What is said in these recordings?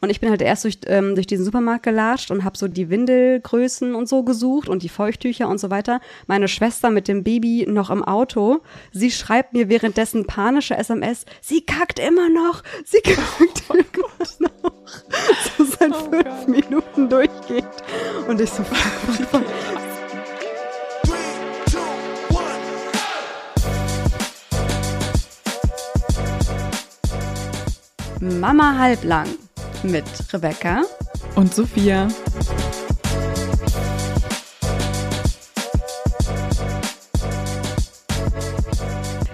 Und ich bin halt erst durch, ähm, durch diesen Supermarkt gelatscht und habe so die Windelgrößen und so gesucht und die Feuchttücher und so weiter. Meine Schwester mit dem Baby noch im Auto. Sie schreibt mir währenddessen panische SMS. Sie kackt immer noch. Sie kackt oh immer noch. So seit oh fünf Gott. Minuten durchgeht. Und ich so. Mama halblang mit Rebecca und Sophia.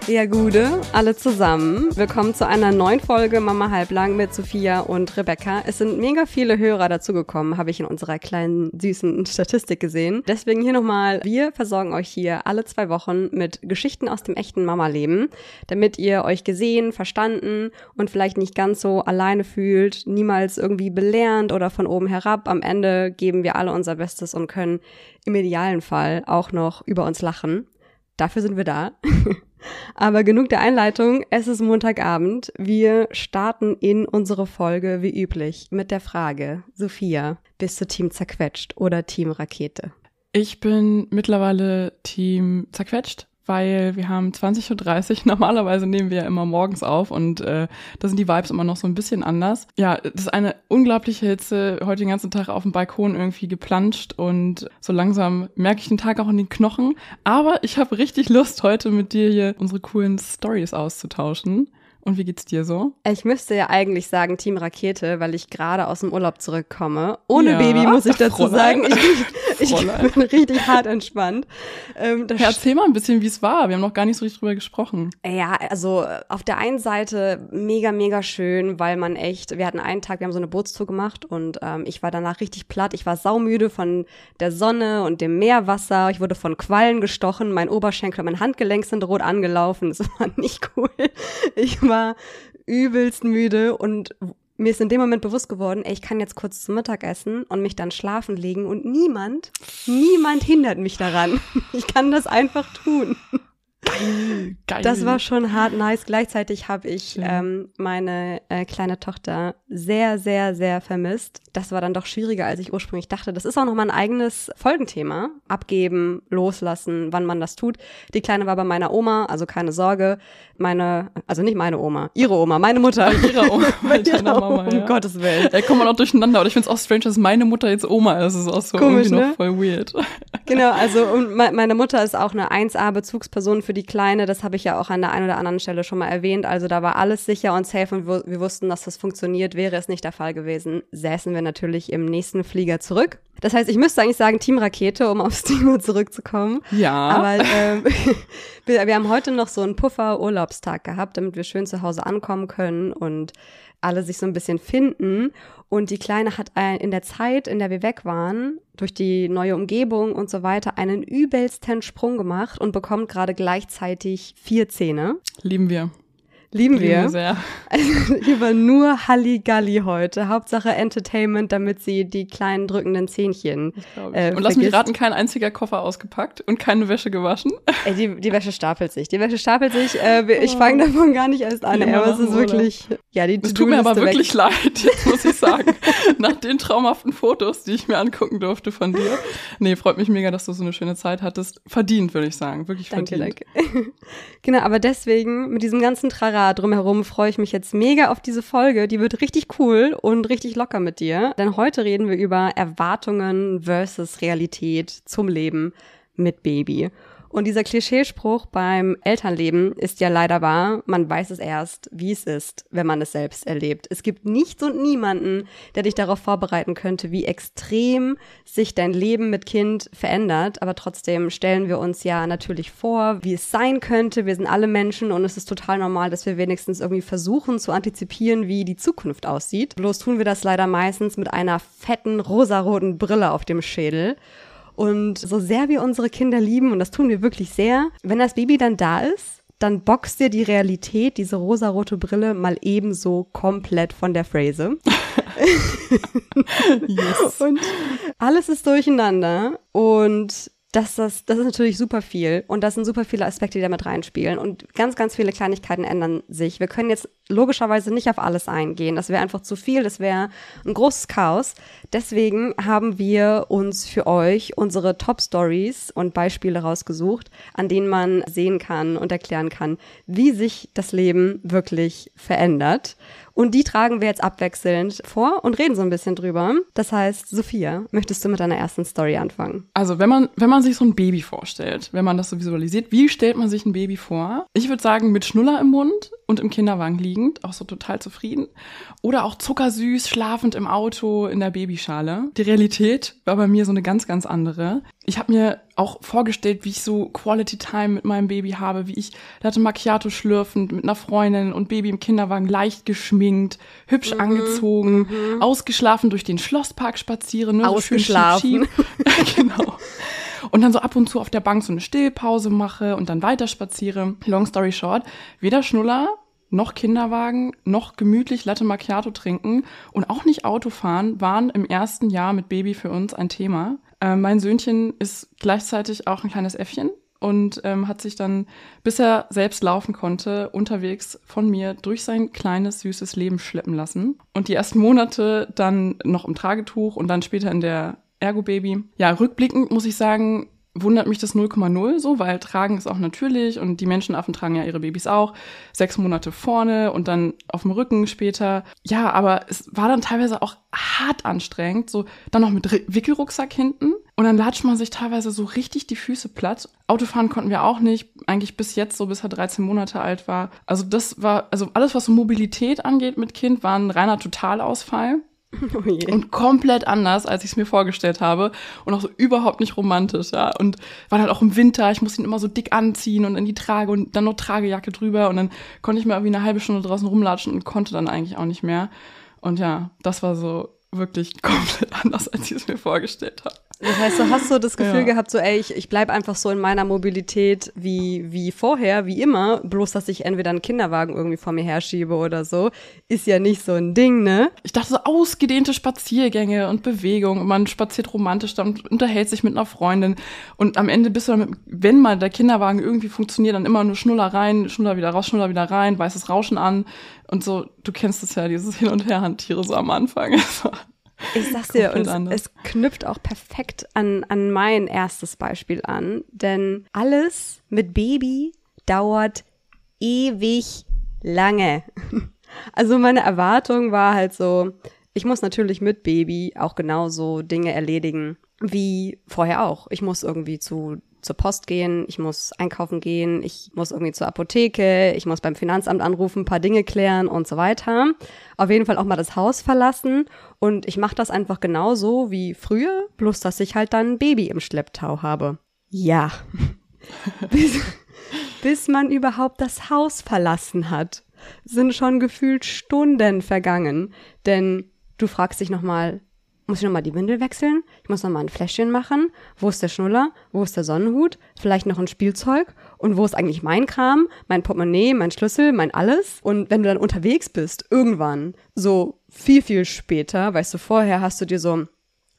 Ja, Gude, alle zusammen. Willkommen zu einer neuen Folge Mama Halblang mit Sophia und Rebecca. Es sind mega viele Hörer dazugekommen, habe ich in unserer kleinen süßen Statistik gesehen. Deswegen hier nochmal, wir versorgen euch hier alle zwei Wochen mit Geschichten aus dem echten Mama-Leben, damit ihr euch gesehen, verstanden und vielleicht nicht ganz so alleine fühlt, niemals irgendwie belernt oder von oben herab. Am Ende geben wir alle unser Bestes und können im idealen Fall auch noch über uns lachen. Dafür sind wir da. Aber genug der Einleitung. Es ist Montagabend. Wir starten in unsere Folge wie üblich mit der Frage, Sophia, bist du Team zerquetscht oder Team Rakete? Ich bin mittlerweile Team zerquetscht weil wir haben 20.30 Uhr. Normalerweise nehmen wir ja immer morgens auf und äh, da sind die Vibes immer noch so ein bisschen anders. Ja, das ist eine unglaubliche Hitze. Heute den ganzen Tag auf dem Balkon irgendwie geplanscht und so langsam merke ich den Tag auch in den Knochen. Aber ich habe richtig Lust, heute mit dir hier unsere coolen Stories auszutauschen. Und wie geht's dir so? Ich müsste ja eigentlich sagen Team Rakete, weil ich gerade aus dem Urlaub zurückkomme. Ohne ja, Baby muss ich dazu Fräulein. sagen. Ich, ich bin richtig hart entspannt. Ähm, ja, erzähl mal ein bisschen, wie es war. Wir haben noch gar nicht so richtig drüber gesprochen. Ja, also auf der einen Seite mega, mega schön, weil man echt, wir hatten einen Tag, wir haben so eine Bootstour gemacht und ähm, ich war danach richtig platt. Ich war saumüde von der Sonne und dem Meerwasser. Ich wurde von Quallen gestochen. Mein Oberschenkel und mein Handgelenk sind rot angelaufen. Das war nicht cool. Ich war war übelst müde und mir ist in dem Moment bewusst geworden, ey, ich kann jetzt kurz zum Mittagessen und mich dann schlafen legen und niemand, niemand hindert mich daran. Ich kann das einfach tun. Geil, geil. Das war schon hart nice. Gleichzeitig habe ich ähm, meine äh, kleine Tochter sehr, sehr, sehr vermisst. Das war dann doch schwieriger, als ich ursprünglich dachte. Das ist auch noch mal ein eigenes Folgenthema. Abgeben, loslassen, wann man das tut. Die Kleine war bei meiner Oma, also keine Sorge. Meine, also nicht meine Oma, ihre Oma, meine Mutter. Bei ihrer Oma, bei ihrer Mama, ja. Um Gottes Willen. Da kommt man auch durcheinander. Aber ich finde es auch strange, dass meine Mutter jetzt Oma ist. Das ist auch so Komisch, irgendwie ne? noch voll weird. Genau, also und meine Mutter ist auch eine 1A-Bezugsperson für die Kleine. Das habe ich ja auch an der einen oder anderen Stelle schon mal erwähnt. Also da war alles sicher und safe und wir, wussten, dass das funktioniert. Wäre es nicht der Fall gewesen, säßen wir natürlich im nächsten Flieger zurück. Das heißt, ich müsste eigentlich sagen Team Rakete, um aufs Thema zurückzukommen. Ja. Aber ähm, wir, wir haben heute noch so einen Puffer-Urlaubstag gehabt, damit wir schön zu Hause ankommen können und alle sich so ein bisschen finden. Und die Kleine hat in der Zeit, in der wir weg waren, durch die neue Umgebung und so weiter, einen übelsten Sprung gemacht und bekommt gerade gleichzeitig vier Zähne. Lieben wir. Lieben wir. Sehr. Also, hier war nur Halligalli heute. Hauptsache Entertainment, damit sie die kleinen drückenden Zähnchen. Äh, und lass mich raten, kein einziger Koffer ausgepackt und keine Wäsche gewaschen. Ey, die, die Wäsche stapelt sich. Die Wäsche stapelt sich. Äh, ich oh. fange davon gar nicht erst an. Aber es ist wirklich. Ja, die Es tut mir aber wirklich weg. leid, jetzt muss ich sagen. Nach den traumhaften Fotos, die ich mir angucken durfte von dir. Nee, freut mich mega, dass du so eine schöne Zeit hattest. Verdient, würde ich sagen. Wirklich danke, verdient. Danke. genau, aber deswegen, mit diesem ganzen Trara drumherum freue ich mich jetzt mega auf diese Folge. Die wird richtig cool und richtig locker mit dir. Denn heute reden wir über Erwartungen versus Realität zum Leben mit Baby. Und dieser Klischeespruch beim Elternleben ist ja leider wahr. Man weiß es erst, wie es ist, wenn man es selbst erlebt. Es gibt nichts und niemanden, der dich darauf vorbereiten könnte, wie extrem sich dein Leben mit Kind verändert. Aber trotzdem stellen wir uns ja natürlich vor, wie es sein könnte. Wir sind alle Menschen und es ist total normal, dass wir wenigstens irgendwie versuchen zu antizipieren, wie die Zukunft aussieht. Bloß tun wir das leider meistens mit einer fetten rosaroten Brille auf dem Schädel. Und so sehr wir unsere Kinder lieben, und das tun wir wirklich sehr, wenn das Baby dann da ist, dann boxt dir die Realität, diese rosarote Brille, mal ebenso komplett von der Phrase. yes. Und alles ist durcheinander. Und dass das, das ist natürlich super viel und das sind super viele Aspekte, die damit reinspielen und ganz, ganz viele Kleinigkeiten ändern sich. Wir können jetzt logischerweise nicht auf alles eingehen. Das wäre einfach zu viel, das wäre ein großes Chaos. Deswegen haben wir uns für euch unsere Top-Stories und Beispiele rausgesucht, an denen man sehen kann und erklären kann, wie sich das Leben wirklich verändert. Und die tragen wir jetzt abwechselnd vor und reden so ein bisschen drüber. Das heißt, Sophia, möchtest du mit deiner ersten Story anfangen? Also, wenn man, wenn man sich so ein Baby vorstellt, wenn man das so visualisiert, wie stellt man sich ein Baby vor? Ich würde sagen, mit Schnuller im Mund und im Kinderwagen liegend, auch so total zufrieden. Oder auch zuckersüß, schlafend im Auto in der Babyschale. Die Realität war bei mir so eine ganz, ganz andere. Ich habe mir auch vorgestellt, wie ich so Quality Time mit meinem Baby habe, wie ich Latte Macchiato schlürfend mit einer Freundin und Baby im Kinderwagen leicht geschminkt, hübsch mhm, angezogen, mhm. ausgeschlafen durch den Schlosspark spazieren. Ne, ausgeschlafen. So genau. Und dann so ab und zu auf der Bank so eine Stillpause mache und dann weiter spaziere. Long story short, weder Schnuller noch Kinderwagen, noch gemütlich Latte Macchiato trinken und auch nicht Auto fahren waren im ersten Jahr mit Baby für uns ein Thema. Äh, mein Söhnchen ist gleichzeitig auch ein kleines Äffchen und ähm, hat sich dann, bis er selbst laufen konnte, unterwegs von mir durch sein kleines, süßes Leben schleppen lassen. Und die ersten Monate dann noch im Tragetuch und dann später in der Ergo-Baby. Ja, rückblickend muss ich sagen, wundert mich das 0,0 so, weil Tragen ist auch natürlich und die Menschenaffen tragen ja ihre Babys auch. Sechs Monate vorne und dann auf dem Rücken später. Ja, aber es war dann teilweise auch hart anstrengend, so dann noch mit Wickelrucksack hinten und dann latscht man sich teilweise so richtig die Füße platt. Autofahren konnten wir auch nicht, eigentlich bis jetzt, so bis er 13 Monate alt war. Also das war, also alles, was so Mobilität angeht mit Kind, war ein reiner Totalausfall. Oh und komplett anders, als ich es mir vorgestellt habe. Und auch so überhaupt nicht romantisch, ja. Und war halt auch im Winter, ich musste ihn immer so dick anziehen und in die Trage und dann noch Tragejacke drüber. Und dann konnte ich mir irgendwie eine halbe Stunde draußen rumlatschen und konnte dann eigentlich auch nicht mehr. Und ja, das war so wirklich komplett anders, als ich es mir vorgestellt habe. Das heißt, du hast so das Gefühl ja. gehabt, so, ey, ich, ich bleib einfach so in meiner Mobilität wie, wie vorher, wie immer, bloß dass ich entweder einen Kinderwagen irgendwie vor mir herschiebe oder so, ist ja nicht so ein Ding, ne? Ich dachte so ausgedehnte Spaziergänge und Bewegung und man spaziert romantisch, dann unterhält sich mit einer Freundin und am Ende bist du dann, mit, wenn mal der Kinderwagen irgendwie funktioniert, dann immer nur Schnuller rein, Schnuller wieder raus, Schnuller wieder rein, weißes Rauschen an und so, du kennst es ja, dieses Hin- und Her-Handtiere so am Anfang. Ich sag's dir, und es, es knüpft auch perfekt an, an mein erstes Beispiel an, denn alles mit Baby dauert ewig lange. Also meine Erwartung war halt so, ich muss natürlich mit Baby auch genauso Dinge erledigen wie vorher auch. Ich muss irgendwie zu zur Post gehen, ich muss einkaufen gehen, ich muss irgendwie zur Apotheke, ich muss beim Finanzamt anrufen, ein paar Dinge klären und so weiter. Auf jeden Fall auch mal das Haus verlassen und ich mache das einfach genauso wie früher, bloß dass ich halt dann ein Baby im Schlepptau habe. Ja. bis, bis man überhaupt das Haus verlassen hat, sind schon gefühlt Stunden vergangen, denn du fragst dich nochmal, muss ich nochmal die Windel wechseln? Ich muss nochmal ein Fläschchen machen. Wo ist der Schnuller? Wo ist der Sonnenhut? Vielleicht noch ein Spielzeug? Und wo ist eigentlich mein Kram? Mein Portemonnaie, mein Schlüssel, mein alles? Und wenn du dann unterwegs bist, irgendwann, so viel, viel später, weißt du, vorher hast du dir so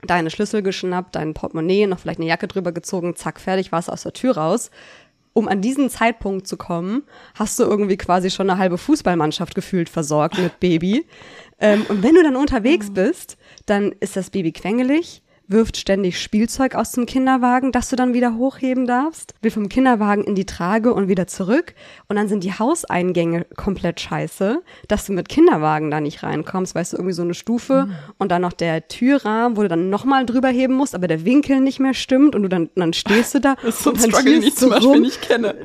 deine Schlüssel geschnappt, dein Portemonnaie, noch vielleicht eine Jacke drüber gezogen, zack, fertig, warst aus der Tür raus um an diesen Zeitpunkt zu kommen, hast du irgendwie quasi schon eine halbe Fußballmannschaft gefühlt versorgt mit Baby. Ähm, und wenn du dann unterwegs bist, dann ist das Baby quengelig, wirft ständig Spielzeug aus dem Kinderwagen, das du dann wieder hochheben darfst, will vom Kinderwagen in die Trage und wieder zurück. Und dann sind die Hauseingänge komplett scheiße, dass du mit Kinderwagen da nicht reinkommst, weißt du, irgendwie so eine Stufe mhm. und dann noch der Türrahmen, wo du dann nochmal drüber heben musst, aber der Winkel nicht mehr stimmt und du dann, dann stehst du da. Das ist so ein Struggle, den ich zum Beispiel rum. nicht kenne.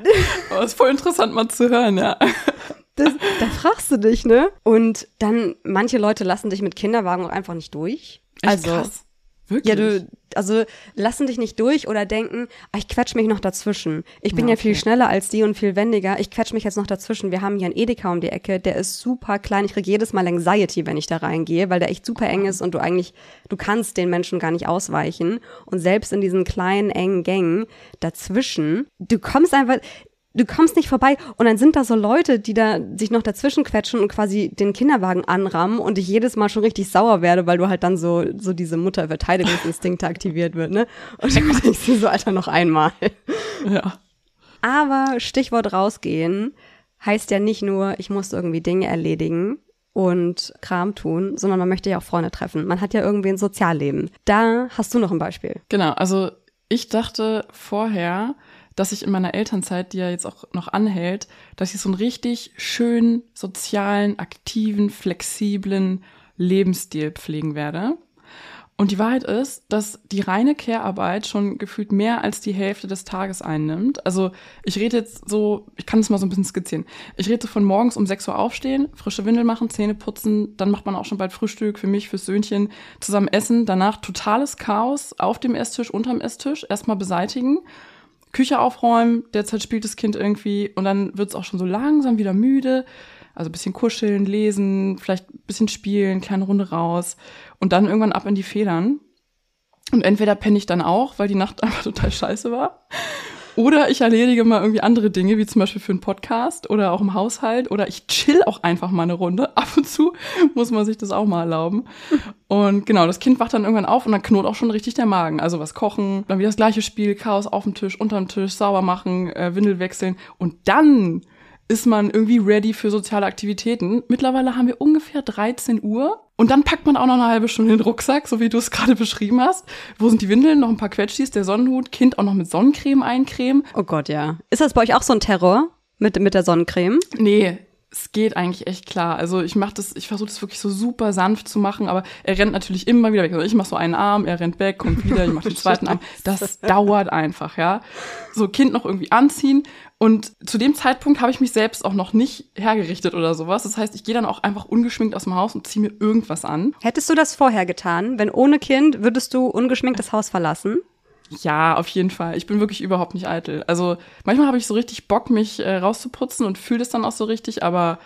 Aber ist voll interessant mal zu hören, ja. Das, da fragst du dich, ne? Und dann, manche Leute lassen dich mit Kinderwagen auch einfach nicht durch. Echt also, krass. Wirklich? Ja, du, also lassen dich nicht durch oder denken, ah, ich quetsch mich noch dazwischen. Ich bin ja, okay. ja viel schneller als die und viel wendiger. Ich quetsch mich jetzt noch dazwischen. Wir haben hier einen Edeka um die Ecke, der ist super klein. Ich kriege jedes Mal Anxiety, wenn ich da reingehe, weil der echt super eng ist und du eigentlich, du kannst den Menschen gar nicht ausweichen. Und selbst in diesen kleinen, engen Gängen dazwischen, du kommst einfach, du kommst nicht vorbei und dann sind da so Leute, die da sich noch dazwischen quetschen und quasi den Kinderwagen anrammen und ich jedes Mal schon richtig sauer werde, weil du halt dann so, so diese Mutterverteidigungsinstinkte aktiviert wird, ne? Und dann denkst du so, Alter, noch einmal. Ja. Aber Stichwort rausgehen heißt ja nicht nur, ich muss irgendwie Dinge erledigen und Kram tun, sondern man möchte ja auch Freunde treffen. Man hat ja irgendwie ein Sozialleben. Da hast du noch ein Beispiel. Genau, also ich dachte vorher, dass ich in meiner Elternzeit, die ja jetzt auch noch anhält, dass ich so einen richtig schönen, sozialen, aktiven, flexiblen Lebensstil pflegen werde. Und die Wahrheit ist, dass die reine Care-Arbeit schon gefühlt mehr als die Hälfte des Tages einnimmt. Also ich rede jetzt so, ich kann es mal so ein bisschen skizzieren. Ich rede von morgens um 6 Uhr aufstehen, frische Windel machen, Zähne putzen, dann macht man auch schon bald Frühstück für mich, fürs Söhnchen, zusammen essen, danach totales Chaos auf dem Esstisch, unterm Esstisch, erstmal beseitigen, Küche aufräumen, derzeit spielt das Kind irgendwie und dann wird es auch schon so langsam wieder müde. Also bisschen kuscheln, lesen, vielleicht bisschen spielen, kleine Runde raus und dann irgendwann ab in die Federn. Und entweder penne ich dann auch, weil die Nacht einfach total scheiße war. Oder ich erledige mal irgendwie andere Dinge, wie zum Beispiel für einen Podcast oder auch im Haushalt. Oder ich chill auch einfach mal eine Runde. Ab und zu muss man sich das auch mal erlauben. Und genau, das Kind wacht dann irgendwann auf und dann knurrt auch schon richtig der Magen. Also was kochen, dann wieder das gleiche Spiel, Chaos auf dem Tisch, unterm Tisch, sauber machen, äh, Windel wechseln. Und dann ist man irgendwie ready für soziale Aktivitäten. Mittlerweile haben wir ungefähr 13 Uhr und dann packt man auch noch eine halbe Stunde den Rucksack, so wie du es gerade beschrieben hast. Wo sind die Windeln? Noch ein paar Quetschis, der Sonnenhut, Kind auch noch mit Sonnencreme eincremen. Oh Gott, ja. Ist das bei euch auch so ein Terror mit, mit der Sonnencreme? Nee, es geht eigentlich echt klar. Also ich mache das, ich versuche das wirklich so super sanft zu machen, aber er rennt natürlich immer wieder weg. Also ich mache so einen Arm, er rennt weg, kommt wieder, ich mache den zweiten Arm. Das dauert einfach, ja. So Kind noch irgendwie anziehen und zu dem Zeitpunkt habe ich mich selbst auch noch nicht hergerichtet oder sowas. Das heißt, ich gehe dann auch einfach ungeschminkt aus dem Haus und ziehe mir irgendwas an. Hättest du das vorher getan? Wenn ohne Kind würdest du ungeschminkt das Haus verlassen? Ja, auf jeden Fall. Ich bin wirklich überhaupt nicht eitel. Also manchmal habe ich so richtig Bock, mich äh, rauszuputzen und fühle das dann auch so richtig, aber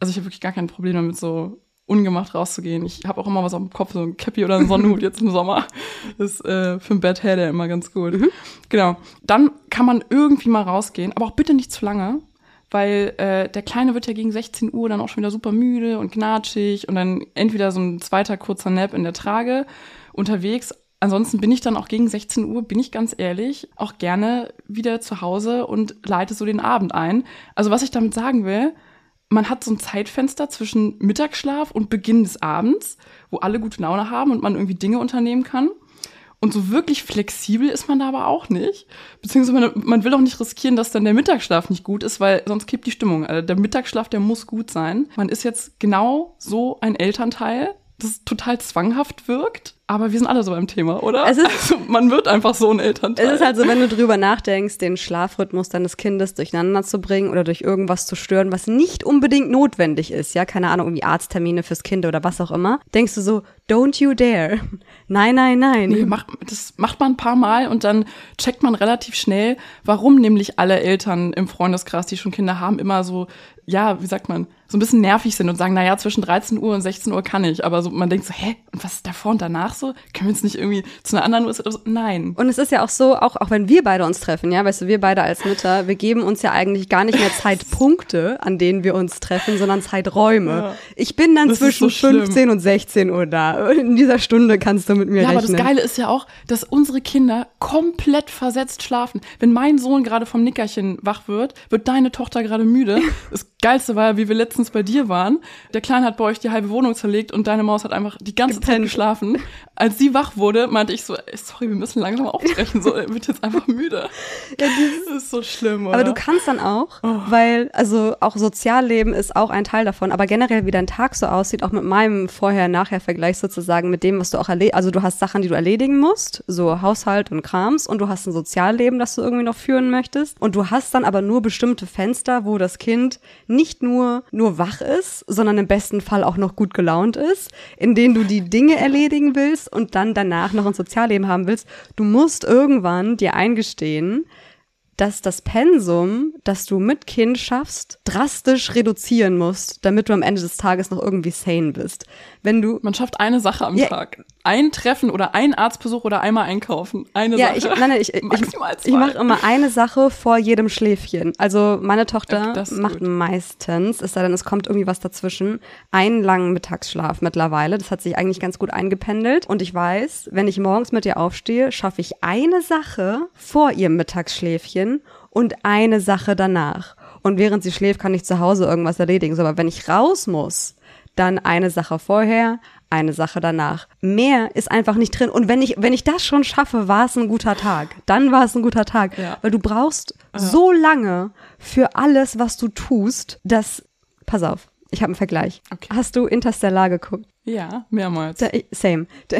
also ich habe wirklich gar kein Problem damit, so ungemacht rauszugehen. Ich habe auch immer was auf dem Kopf, so ein Cappy oder ein Sonnenhut jetzt im Sommer. Das ist äh, für ein Bad Hair immer ganz gut. Mhm. Genau. Dann kann man irgendwie mal rausgehen, aber auch bitte nicht zu lange, weil äh, der Kleine wird ja gegen 16 Uhr dann auch schon wieder super müde und gnatschig und dann entweder so ein zweiter kurzer Nap in der Trage unterwegs Ansonsten bin ich dann auch gegen 16 Uhr, bin ich ganz ehrlich, auch gerne wieder zu Hause und leite so den Abend ein. Also was ich damit sagen will, man hat so ein Zeitfenster zwischen Mittagsschlaf und Beginn des Abends, wo alle gute Laune haben und man irgendwie Dinge unternehmen kann. Und so wirklich flexibel ist man da aber auch nicht. Beziehungsweise man, man will auch nicht riskieren, dass dann der Mittagsschlaf nicht gut ist, weil sonst kippt die Stimmung. Also der Mittagsschlaf, der muss gut sein. Man ist jetzt genau so ein Elternteil, das total zwanghaft wirkt aber wir sind alle so beim Thema, oder? Es ist, also, man wird einfach so ein Elternteil. Es ist halt so, wenn du drüber nachdenkst, den Schlafrhythmus deines Kindes durcheinander zu bringen oder durch irgendwas zu stören, was nicht unbedingt notwendig ist, ja, keine Ahnung, irgendwie Arzttermine fürs Kind oder was auch immer, denkst du so, don't you dare. Nein, nein, nein. Nee, mach, das macht man ein paar Mal und dann checkt man relativ schnell, warum nämlich alle Eltern im Freundeskreis, die schon Kinder haben, immer so, ja, wie sagt man, so ein bisschen nervig sind und sagen, naja, zwischen 13 Uhr und 16 Uhr kann ich. Aber so, man denkt so, hä, und was ist davor und danach so? Können wir jetzt nicht irgendwie zu einer anderen Uhrzeit so? Nein. Und es ist ja auch so, auch, auch wenn wir beide uns treffen, ja, weißt du, wir beide als Mütter, wir geben uns ja eigentlich gar nicht mehr Zeitpunkte, an denen wir uns treffen, sondern Zeiträume. Ja. Ich bin dann das zwischen so 15 und 16 Uhr da. In dieser Stunde kannst du mit mir ja, rechnen. Ja, aber das Geile ist ja auch, dass unsere Kinder komplett versetzt schlafen. Wenn mein Sohn gerade vom Nickerchen wach wird, wird deine Tochter gerade müde. Das Geilste war ja, wie wir letztens bei dir waren. Der Kleine hat bei euch die halbe Wohnung zerlegt und deine Maus hat einfach die ganze Zeit geschlafen. Als sie wach wurde, meinte ich so, sorry, wir müssen langsam aufbrechen. So, er wird jetzt einfach müde. Ja, das ist so schlimm, oder? Aber du kannst dann auch, oh. weil, also auch Sozialleben ist auch ein Teil davon. Aber generell, wie dein Tag so aussieht, auch mit meinem Vorher-Nachher-Vergleich sozusagen mit dem, was du auch erledigst. Also du hast Sachen, die du erledigen musst, so Haushalt und Krams. Und du hast ein Sozialleben, das du irgendwie noch führen möchtest. Und du hast dann aber nur bestimmte Fenster, wo das Kind nicht nur, nur wach ist, sondern im besten Fall auch noch gut gelaunt ist, in denen du die Dinge erledigen willst und dann danach noch ein Sozialleben haben willst. Du musst irgendwann dir eingestehen, dass das Pensum, das du mit Kind schaffst, drastisch reduzieren musst, damit du am Ende des Tages noch irgendwie sane bist. Wenn du man schafft eine Sache am ja, Tag. ein Treffen oder ein Arztbesuch oder einmal einkaufen. Eine Ja, Sache. ich, nein, nein, ich, ich, ich mache immer eine Sache vor jedem Schläfchen. Also meine Tochter ist macht gut. meistens, es sei denn, es kommt irgendwie was dazwischen, einen langen Mittagsschlaf mittlerweile. Das hat sich eigentlich ganz gut eingependelt. Und ich weiß, wenn ich morgens mit ihr aufstehe, schaffe ich eine Sache vor ihrem Mittagsschläfchen und eine Sache danach. Und während sie schläft, kann ich zu Hause irgendwas erledigen. So, aber wenn ich raus muss, dann eine Sache vorher, eine Sache danach. Mehr ist einfach nicht drin. Und wenn ich, wenn ich das schon schaffe, war es ein guter Tag. Dann war es ein guter Tag. Ja. Weil du brauchst so lange für alles, was du tust, dass, pass auf, ich habe einen Vergleich. Okay. Hast du Interstellar geguckt? Ja, mehrmals. Da, same. Da,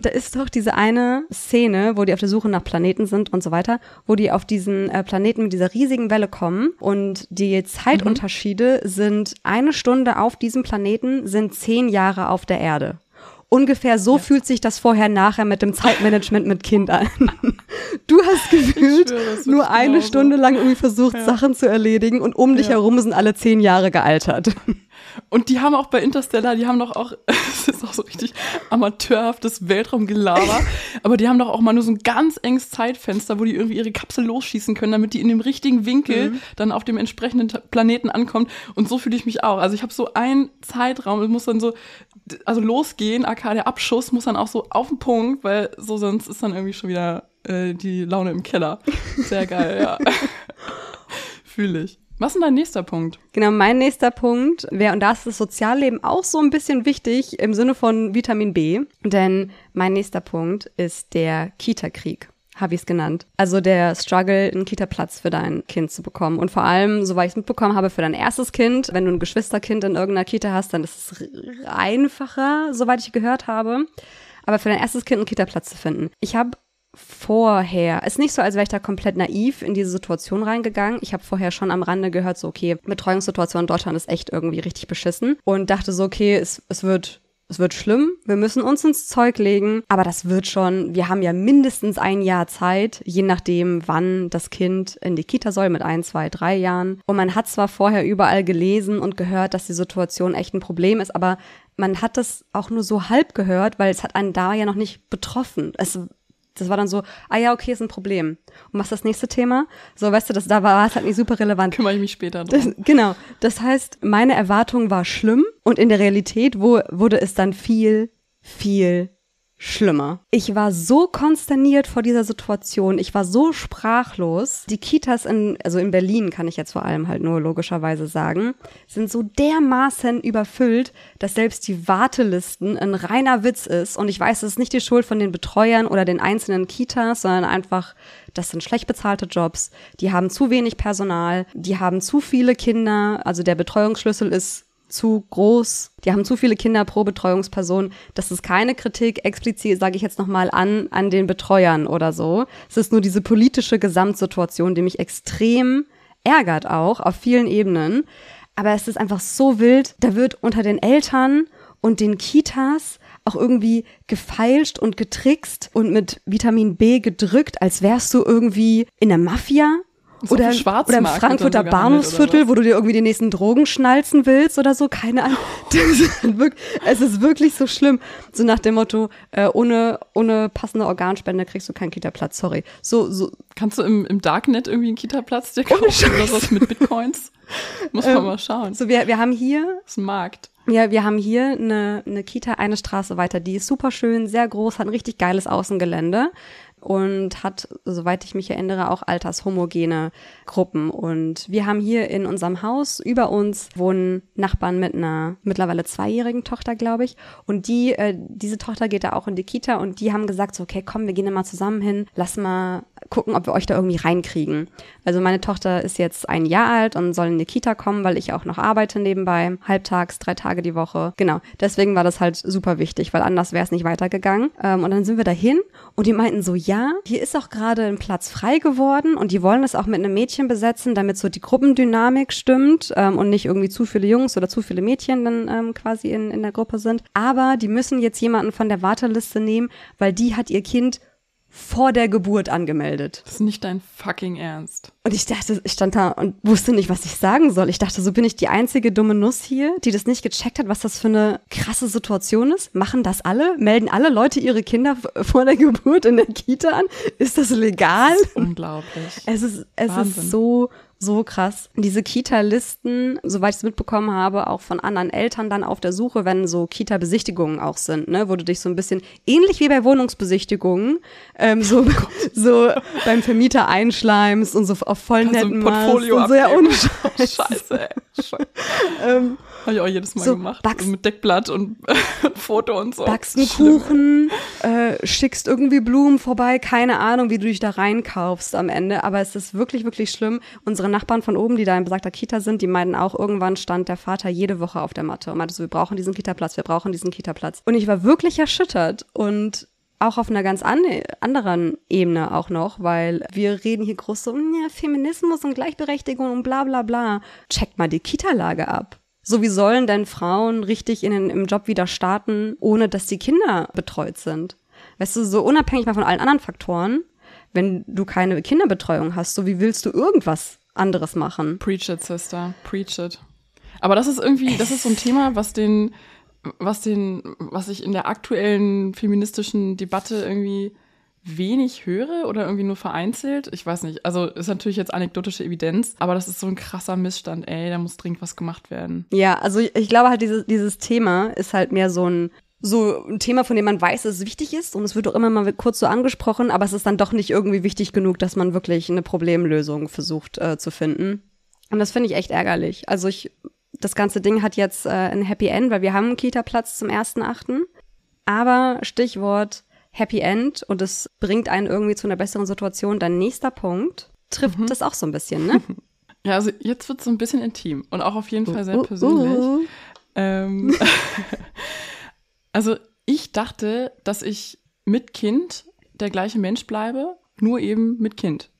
da ist doch diese eine Szene, wo die auf der Suche nach Planeten sind und so weiter, wo die auf diesen äh, Planeten mit dieser riesigen Welle kommen und die Zeitunterschiede sind eine Stunde auf diesem Planeten sind zehn Jahre auf der Erde. Ungefähr so fühlt sich das vorher nachher mit dem Zeitmanagement mit Kind an. Du hast gefühlt schwöre, nur eine genauso. Stunde lang irgendwie versucht, Sachen zu erledigen und um dich Ja. herum sind alle zehn Jahre gealtert. Und die haben auch bei Interstellar, die haben doch auch, es ist auch so richtig amateurhaftes Weltraumgelaber, aber die haben doch auch mal nur so ein ganz enges Zeitfenster, wo die irgendwie ihre Kapsel losschießen können, damit die in dem richtigen Winkel Mhm. dann auf dem entsprechenden Planeten ankommt. Und so fühle ich mich auch. Also ich habe so einen Zeitraum, es muss dann so, also losgehen, aka der Abschuss muss dann auch so auf den Punkt, weil so sonst ist dann irgendwie schon wieder äh, die Laune im Keller. Sehr geil, ja. Fühle ich. Was ist dein nächster Punkt? Genau, mein nächster Punkt wäre, und da ist das Sozialleben auch so ein bisschen wichtig im Sinne von Vitamin B, denn mein nächster Punkt ist der Kita-Krieg. Habe ich es genannt. Also der Struggle, einen Kita-Platz für dein Kind zu bekommen. Und vor allem, soweit ich es mitbekommen habe, für dein erstes Kind, wenn du ein Geschwisterkind in irgendeiner Kita hast, dann ist es einfacher, soweit ich gehört habe. Aber für dein erstes Kind einen Kita-Platz zu finden. Ich habe vorher, ist nicht so, als wäre ich da komplett naiv in diese Situation reingegangen. Ich habe vorher schon am Rande gehört, so okay, Betreuungssituation in Deutschland ist echt irgendwie richtig beschissen und dachte so, okay, es, es wird es wird schlimm, wir müssen uns ins Zeug legen, aber das wird schon, wir haben ja mindestens ein Jahr Zeit, je nachdem, wann das Kind in die Kita soll, mit ein, zwei, drei Jahren. Und man hat zwar vorher überall gelesen und gehört, dass die Situation echt ein Problem ist, aber man hat das auch nur so halb gehört, weil es hat einen da ja noch nicht betroffen. Es das war dann so, ah ja, okay, ist ein Problem. Und was ist das nächste Thema? So, weißt du, das da war es halt nicht super relevant. Kümmere ich mich später drum. Das, genau. Das heißt, meine Erwartung war schlimm und in der Realität wo, wurde es dann viel, viel schlimmer. Ich war so konsterniert vor dieser Situation. Ich war so sprachlos. Die Kitas in, also in Berlin kann ich jetzt vor allem halt nur logischerweise sagen, sind so dermaßen überfüllt, dass selbst die Wartelisten ein reiner Witz ist. Und ich weiß, es ist nicht die Schuld von den Betreuern oder den einzelnen Kitas, sondern einfach, das sind schlecht bezahlte Jobs. Die haben zu wenig Personal. Die haben zu viele Kinder. Also der Betreuungsschlüssel ist zu groß. Die haben zu viele Kinder pro Betreuungsperson. Das ist keine Kritik explizit, sage ich jetzt nochmal, an, an den Betreuern oder so. Es ist nur diese politische Gesamtsituation, die mich extrem ärgert auch auf vielen Ebenen. Aber es ist einfach so wild. Da wird unter den Eltern und den Kitas auch irgendwie gefeilscht und getrickst und mit Vitamin B gedrückt, als wärst du irgendwie in der Mafia. Auf Oder, oder im Frankfurter so Bahnhofsviertel, wo du dir irgendwie die nächsten Drogen schnalzen willst oder so, keine Ahnung. Halt es ist wirklich so schlimm. So nach dem Motto, äh, ohne, ohne passende Organspende kriegst du keinen Kita-Platz, sorry. So, so, Kannst du im, im Darknet irgendwie einen Kita-Platz dir kaufen oder was mit Bitcoins? Muss man Ähm, mal schauen. so wir, wir haben hier Das ist ein Markt. Ja, wir haben hier eine, eine Kita eine Straße weiter. Die ist super schön, sehr groß, hat ein richtig geiles Außengelände und hat, soweit ich mich erinnere, auch altershomogene Gruppen. Und wir haben hier in unserem Haus über uns wohnen Nachbarn mit einer mittlerweile zweijährigen Tochter, glaube ich. Und die, äh, diese Tochter geht da auch in die Kita und die haben gesagt, so, okay, komm, wir gehen da mal zusammen hin, lass mal gucken, ob wir euch da irgendwie reinkriegen. Also meine Tochter ist jetzt ein Jahr alt und soll in die Kita kommen, weil ich auch noch arbeite nebenbei, halbtags, drei Tage die Woche. Genau, deswegen war das halt super wichtig, weil anders wäre es nicht weitergegangen. Ähm, und dann sind wir dahin und die meinten so, ja, hier ist auch gerade ein Platz frei geworden und die wollen es auch mit einem Mädchen besetzen, damit so die Gruppendynamik stimmt ähm, und nicht irgendwie zu viele Jungs oder zu viele Mädchen dann ähm, quasi in, in der Gruppe sind. Aber die müssen jetzt jemanden von der Warteliste nehmen, weil die hat ihr Kind vor der Geburt angemeldet. Das ist nicht dein fucking Ernst. Und ich dachte, ich stand da und wusste nicht, was ich sagen soll. Ich dachte, so bin ich die einzige dumme Nuss hier, die das nicht gecheckt hat, was das für eine krasse Situation ist. Machen das alle? Melden alle Leute ihre Kinder vor der Geburt in der Kita an? Ist das legal? Das ist unglaublich. Es ist, es ist so, so krass. Diese Kita-Listen, soweit ich es mitbekommen habe, auch von anderen Eltern dann auf der Suche, wenn so Kita-Besichtigungen auch sind, ne, wo du dich so ein bisschen ähnlich wie bei Wohnungsbesichtigungen ähm, so, oh so beim Vermieter einschleimst und so auf voll netten Portfolio und so ja ohne Scheiß. Scheiße, ey. Scheiße. ähm, habe ich auch jedes Mal so, gemacht. Backst, mit Deckblatt und Foto und so. Backst einen Kuchen, äh, schickst irgendwie Blumen vorbei, keine Ahnung, wie du dich da reinkaufst am Ende. Aber es ist wirklich, wirklich schlimm. Unsere Nachbarn von oben, die da in besagter Kita sind, die meinten auch, irgendwann stand der Vater jede Woche auf der Matte und meinte so, wir brauchen diesen Kita-Platz, wir brauchen diesen Kita-Platz. Und ich war wirklich erschüttert und auch auf einer ganz an anderen Ebene auch noch, weil wir reden hier groß so, ja, Feminismus und Gleichberechtigung und bla bla bla. Checkt mal die Kita-Lage ab. So wie sollen denn Frauen richtig in den, im Job wieder starten, ohne dass die Kinder betreut sind? Weißt du, so unabhängig mal von allen anderen Faktoren, wenn du keine Kinderbetreuung hast, so wie willst du irgendwas anderes machen? Preach it, Sister. Preach it. Aber das ist irgendwie, das ist so ein Thema, was den, was den, was ich in der aktuellen feministischen Debatte irgendwie wenig höre oder irgendwie nur vereinzelt. Ich weiß nicht. Also ist natürlich jetzt anekdotische Evidenz, aber das ist so ein krasser Missstand, ey, da muss dringend was gemacht werden. Ja, also ich, glaube halt, dieses, dieses Thema ist halt mehr so ein so ein Thema, von dem man weiß, dass es wichtig ist und es wird auch immer mal kurz so angesprochen, aber es ist dann doch nicht irgendwie wichtig genug, dass man wirklich eine Problemlösung versucht äh, zu finden. Und das finde ich echt ärgerlich. Also ich, das ganze Ding hat jetzt äh, ein Happy End, weil wir haben einen Kita-Platz zum 1.8. Aber Stichwort Happy End und es bringt einen irgendwie zu einer besseren Situation. Dein nächster Punkt trifft mhm. das auch so ein bisschen, ne? Ja, also jetzt wird es so ein bisschen intim und auch auf jeden Fall sehr uh, uh, persönlich. Uh. Ähm, also ich dachte, dass ich mit Kind der gleiche Mensch bleibe, nur eben mit Kind.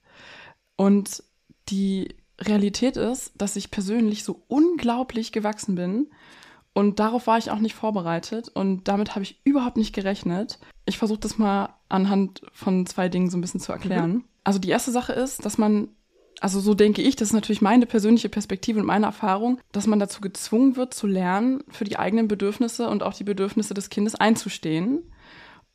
Und die Realität ist, dass ich persönlich so unglaublich gewachsen bin und darauf war ich auch nicht vorbereitet und damit habe ich überhaupt nicht gerechnet. Ich versuche das mal anhand von zwei Dingen so ein bisschen zu erklären. Mhm. Also die erste Sache ist, dass man, also so denke ich, das ist natürlich meine persönliche Perspektive und meine Erfahrung, dass man dazu gezwungen wird zu lernen, für die eigenen Bedürfnisse und auch die Bedürfnisse des Kindes einzustehen.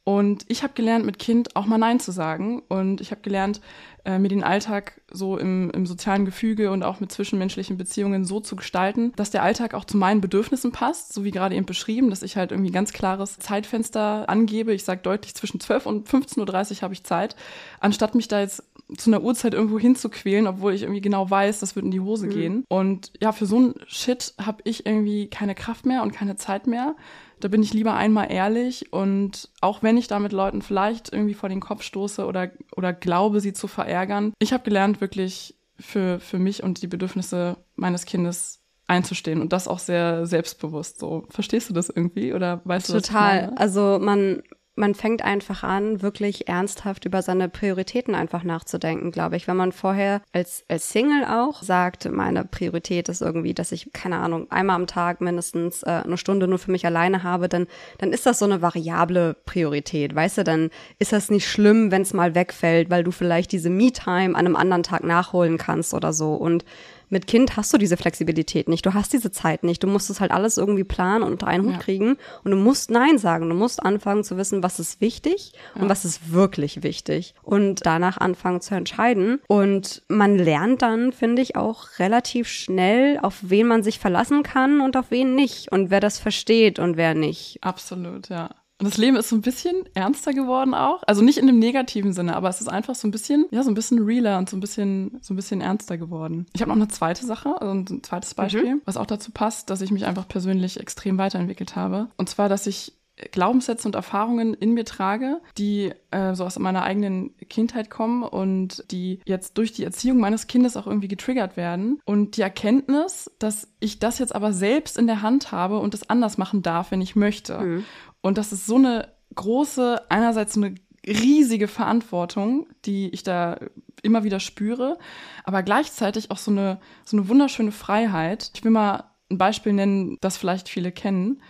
Und ich habe gelernt, mit Kind auch mal Nein zu sagen. Und ich habe gelernt, äh, mir den Alltag so im, im sozialen Gefüge und auch mit zwischenmenschlichen Beziehungen so zu gestalten, dass der Alltag auch zu meinen Bedürfnissen passt, so wie gerade eben beschrieben, dass ich halt irgendwie ganz klares Zeitfenster angebe. Ich sage deutlich, zwischen 12 und 15.30 Uhr habe ich Zeit, anstatt mich da jetzt zu einer Uhrzeit irgendwo hinzuquälen, obwohl ich irgendwie genau weiß, das wird in die Hose mhm. gehen. Und ja, für so ein Shit habe ich irgendwie keine Kraft mehr und keine Zeit mehr. Da bin ich lieber einmal ehrlich und auch wenn ich da mit Leuten vielleicht irgendwie vor den Kopf stoße oder, oder glaube, sie zu verärgern, ich habe gelernt, wirklich für, für mich und die Bedürfnisse meines Kindes einzustehen und das auch sehr selbstbewusst so. Verstehst du das irgendwie oder weißt du Total. Also man man fängt einfach an, wirklich ernsthaft über seine Prioritäten einfach nachzudenken, glaube ich. Wenn man vorher als, als Single auch sagt, meine Priorität ist irgendwie, dass ich, keine Ahnung, einmal am Tag mindestens äh, eine Stunde nur für mich alleine habe, dann, dann ist das so eine variable Priorität, weißt du? Dann ist das nicht schlimm, wenn es mal wegfällt, weil du vielleicht diese Me-Time an einem anderen Tag nachholen kannst oder so. Und mit Kind hast du diese Flexibilität nicht. Du hast diese Zeit nicht. Du musst es halt alles irgendwie planen und unter einen Hut ja. kriegen. Und du musst Nein sagen. Du musst anfangen zu wissen, was ist wichtig ja. und was ist wirklich wichtig. Und danach anfangen zu entscheiden. Und man lernt dann, finde ich, auch relativ schnell, auf wen man sich verlassen kann und auf wen nicht. Und wer das versteht und wer nicht. Absolut, ja. Und das Leben ist so ein bisschen ernster geworden auch. Also nicht in dem negativen Sinne, aber es ist einfach so ein bisschen, ja, so ein bisschen realer und so ein bisschen, so ein bisschen ernster geworden. Ich habe noch eine zweite Sache, also ein zweites Beispiel, mhm. was auch dazu passt, dass ich mich einfach persönlich extrem weiterentwickelt habe. Und zwar, dass ich Glaubenssätze und Erfahrungen in mir trage, die äh, so aus meiner eigenen Kindheit kommen und die jetzt durch die Erziehung meines Kindes auch irgendwie getriggert werden. Und die Erkenntnis, dass ich das jetzt aber selbst in der Hand habe und es anders machen darf, wenn ich möchte. Mhm. Und das ist so eine große, einerseits eine riesige Verantwortung, die ich da immer wieder spüre, aber gleichzeitig auch so eine, so eine wunderschöne Freiheit. Ich will mal ein Beispiel nennen, das vielleicht viele kennen.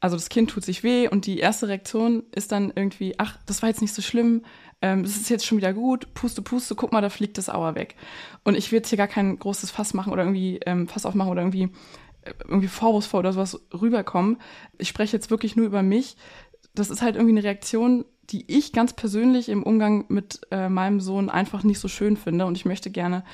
also das Kind tut sich weh und die erste Reaktion ist dann irgendwie, ach, das war jetzt nicht so schlimm, ähm, das ist jetzt schon wieder gut, puste, puste, guck mal, da fliegt das Auer weg. Und ich will jetzt hier gar kein großes Fass machen oder irgendwie ähm, Fass aufmachen oder irgendwie irgendwie vorwurfsvoll oder sowas rüberkommen. Ich spreche jetzt wirklich nur über mich. Das ist halt irgendwie eine Reaktion, die ich ganz persönlich im Umgang mit äh, meinem Sohn einfach nicht so schön finde. Und ich möchte gerne,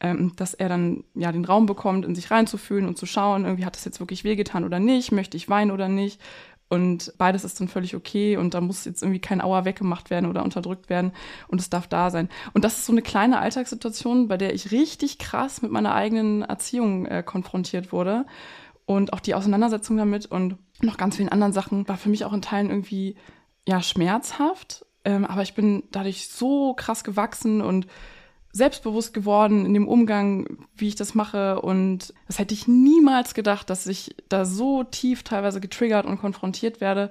ähm, dass er dann ja den Raum bekommt, in sich reinzufühlen und zu schauen, irgendwie hat das jetzt wirklich wehgetan oder nicht, möchte ich weinen oder nicht. Und beides ist dann völlig okay und da muss jetzt irgendwie kein Auer weggemacht werden oder unterdrückt werden und es darf da sein. Und das ist so eine kleine Alltagssituation, bei der ich richtig krass mit meiner eigenen Erziehung äh, konfrontiert wurde. Und auch die Auseinandersetzung damit und noch ganz vielen anderen Sachen war für mich auch in Teilen irgendwie ja schmerzhaft. Ähm, aber ich bin dadurch so krass gewachsen und selbstbewusst geworden in dem Umgang, wie ich das mache. Und das hätte ich niemals gedacht, dass ich da so tief teilweise getriggert und konfrontiert werde.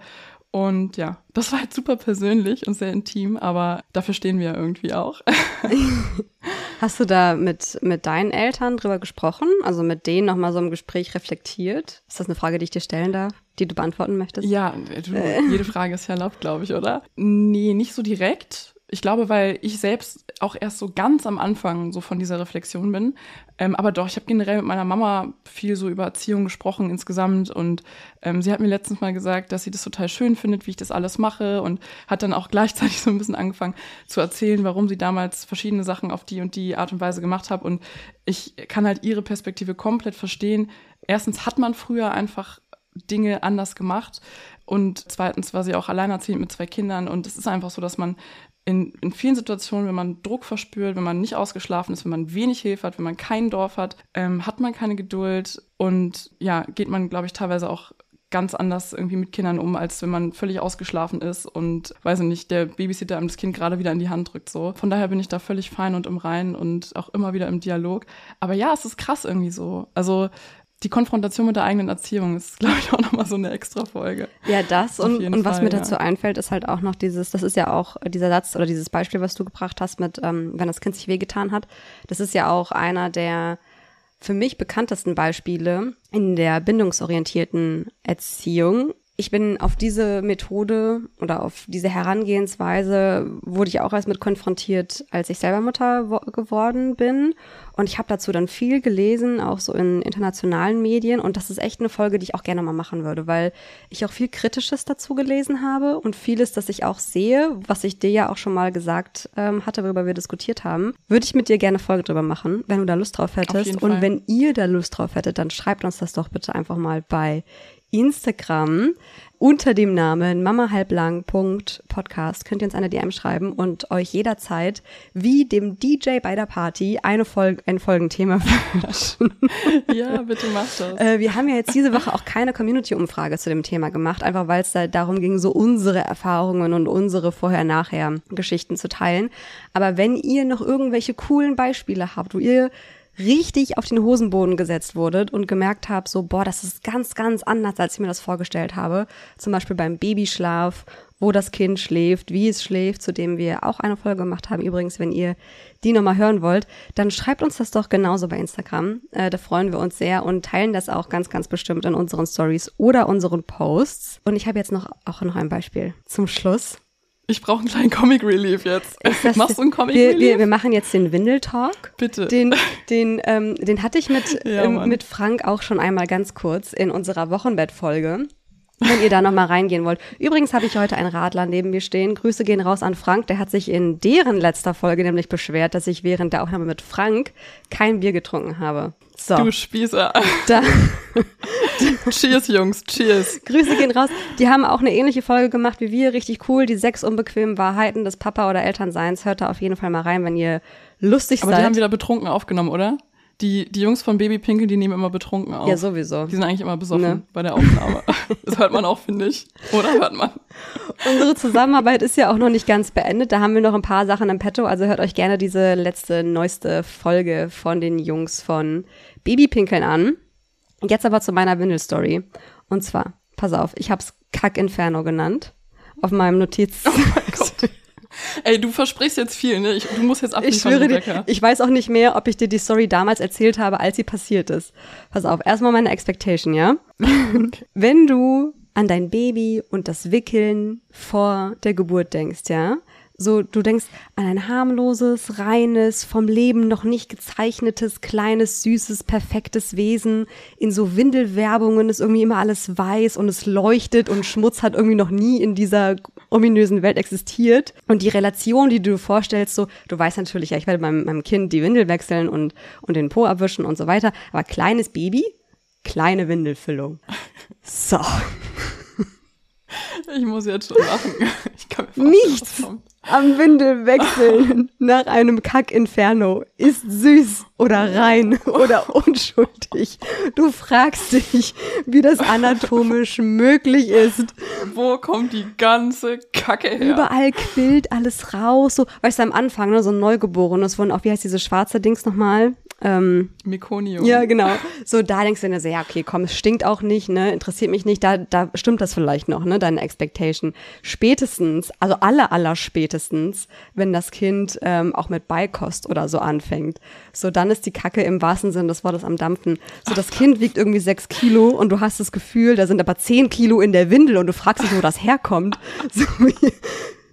Und ja, das war halt super persönlich und sehr intim, aber dafür stehen wir ja irgendwie auch. Hast du da mit, mit deinen Eltern drüber gesprochen? Also mit denen nochmal so im Gespräch reflektiert? Ist das eine Frage, die ich dir stellen darf, die du beantworten möchtest? Ja, du, jede Frage ist ja erlaubt, glaube ich, oder? Nee, nicht so direkt. Ich glaube, weil ich selbst auch erst so ganz am Anfang so von dieser Reflexion bin. Ähm, aber doch, ich habe generell mit meiner Mama viel so über Erziehung gesprochen insgesamt. Und ähm, sie hat mir letztens mal gesagt, dass sie das total schön findet, wie ich das alles mache. Und hat dann auch gleichzeitig so ein bisschen angefangen zu erzählen, warum sie damals verschiedene Sachen auf die und die Art und Weise gemacht hat. Und ich kann halt ihre Perspektive komplett verstehen. Erstens hat man früher einfach Dinge anders gemacht. Und zweitens war sie auch alleinerziehend mit zwei Kindern. Und es ist einfach so, dass man in, in vielen Situationen, wenn man Druck verspürt, wenn man nicht ausgeschlafen ist, wenn man wenig Hilfe hat, wenn man kein Dorf hat, ähm, hat man keine Geduld und ja, geht man, glaube ich, teilweise auch ganz anders irgendwie mit Kindern um, als wenn man völlig ausgeschlafen ist und, weiß ich nicht, der Babysitter einem das Kind gerade wieder in die Hand drückt, so. Von daher bin ich da völlig fein und im Reinen und auch immer wieder im Dialog. Aber ja, es ist krass irgendwie so. Also, die Konfrontation mit der eigenen Erziehung ist, glaube ich, auch nochmal so eine extra Folge. Ja, das und, und was Fall, mir dazu einfällt, ist halt auch noch dieses, das ist ja auch dieser Satz oder dieses Beispiel, was du gebracht hast mit, ähm, wenn das Kind sich wehgetan hat, das ist ja auch einer der für mich bekanntesten Beispiele in der bindungsorientierten Erziehung, ich bin auf diese Methode oder auf diese Herangehensweise wurde ich auch erst mit konfrontiert, als ich selber Mutter geworden bin. Und ich habe dazu dann viel gelesen, auch so in internationalen Medien. Und das ist echt eine Folge, die ich auch gerne mal machen würde, weil ich auch viel Kritisches dazu gelesen habe und vieles, das ich auch sehe, was ich dir ja auch schon mal gesagt ähm, hatte, worüber wir diskutiert haben, würde ich mit dir gerne eine Folge drüber machen, wenn du da Lust drauf hättest. Und wenn ihr da Lust drauf hättet, dann schreibt uns das doch bitte einfach mal bei Instagram unter dem Namen mamahalblang.podcast könnt ihr uns eine DM schreiben und euch jederzeit wie dem DJ bei der Party eine Folge, ein Folgenthema wünschen. ja, bitte macht das. Äh, wir haben ja jetzt diese Woche auch keine Community-Umfrage zu dem Thema gemacht, einfach weil es da darum ging, so unsere Erfahrungen und unsere Vorher-Nachher-Geschichten zu teilen. Aber wenn ihr noch irgendwelche coolen Beispiele habt, wo ihr richtig auf den Hosenboden gesetzt wurdet und gemerkt habt, so, boah, das ist ganz, ganz anders, als ich mir das vorgestellt habe. Zum Beispiel beim Babyschlaf, wo das Kind schläft, wie es schläft, zu dem wir auch eine Folge gemacht haben. Übrigens, wenn ihr die nochmal hören wollt, dann schreibt uns das doch genauso bei Instagram. Äh, da freuen wir uns sehr und teilen das auch ganz, ganz bestimmt in unseren Stories oder unseren Posts. Und ich habe jetzt noch auch noch ein Beispiel zum Schluss. Ich brauche einen kleinen Comic Relief jetzt. Machst du einen Comic wir, Relief? Wir, wir machen jetzt den Windel-Talk. Bitte. Den, den, ähm, den hatte ich mit, ja, ähm, mit Frank auch schon einmal ganz kurz in unserer Wochenbettfolge. Wenn ihr da nochmal reingehen wollt. Übrigens habe ich heute einen Radler neben mir stehen. Grüße gehen raus an Frank. Der hat sich in deren letzter Folge nämlich beschwert, dass ich während der Aufnahme mit Frank kein Bier getrunken habe. So. Du Spießer. Da. cheers, Jungs, cheers. Grüße gehen raus. Die haben auch eine ähnliche Folge gemacht wie wir. Richtig cool. Die sechs unbequemen Wahrheiten des Papa- oder Elternseins. Hört da auf jeden Fall mal rein, wenn ihr lustig Aber seid. Aber die haben wieder betrunken aufgenommen, oder? Die, die Jungs von Baby Pinkel, die nehmen immer betrunken auf. Ja, sowieso. Die sind eigentlich immer besoffen ne? bei der Aufnahme. das hört man auch, finde ich. Oder hört man? Unsere Zusammenarbeit ist ja auch noch nicht ganz beendet. Da haben wir noch ein paar Sachen im Petto. Also hört euch gerne diese letzte, neueste Folge von den Jungs von Babypinkeln an. Jetzt aber zu meiner Windelstory. Und zwar, pass auf, ich hab's Kack-Inferno genannt. Auf meinem Notiz. Oh mein Gott. Ey, du versprichst jetzt viel, ne? Ich, du musst jetzt abliefern, ich schwöre dir, Ich weiß auch nicht mehr, ob ich dir die Story damals erzählt habe, als sie passiert ist. Pass auf, erstmal meine Expectation, ja? Okay. Wenn du an dein Baby und das Wickeln vor der Geburt denkst, ja? So, du denkst an ein harmloses, reines, vom Leben noch nicht gezeichnetes, kleines, süßes, perfektes Wesen. In so Windelwerbungen ist irgendwie immer alles weiß und es leuchtet und Schmutz hat irgendwie noch nie in dieser ominösen Welt existiert. Und die Relation, die du vorstellst, so, du weißt natürlich, ja, ich werde meinem, meinem Kind die Windel wechseln und, und den Po abwischen und so weiter. Aber kleines Baby, kleine Windelfüllung. So. Ich muss jetzt schon lachen. Ich kann mir Nichts am Windelwechseln nach einem Kack-Inferno ist süß oder rein oder unschuldig. Du fragst dich, wie das anatomisch möglich ist. Wo kommt die ganze Kacke her? Überall quillt alles raus. So, weißt du, am Anfang, ne, so ein Neugeborenes von, auch wie heißt diese schwarze Dings nochmal? Ähm, Mekonium. Ja, genau. So, da denkst du dir so, ja, okay, komm, es stinkt auch nicht, ne, interessiert mich nicht, da, da stimmt das vielleicht noch, ne, deine Expectation. Spätestens, also alle, aller spätestens, wenn das Kind ähm, auch mit Beikost oder so anfängt, so, dann ist die Kacke im wahrsten Sinne des Wortes am Dampfen. So, das Kind wiegt irgendwie sechs Kilo und du hast das Gefühl, da sind aber zehn Kilo in der Windel und du fragst dich, wo das herkommt. So, wie,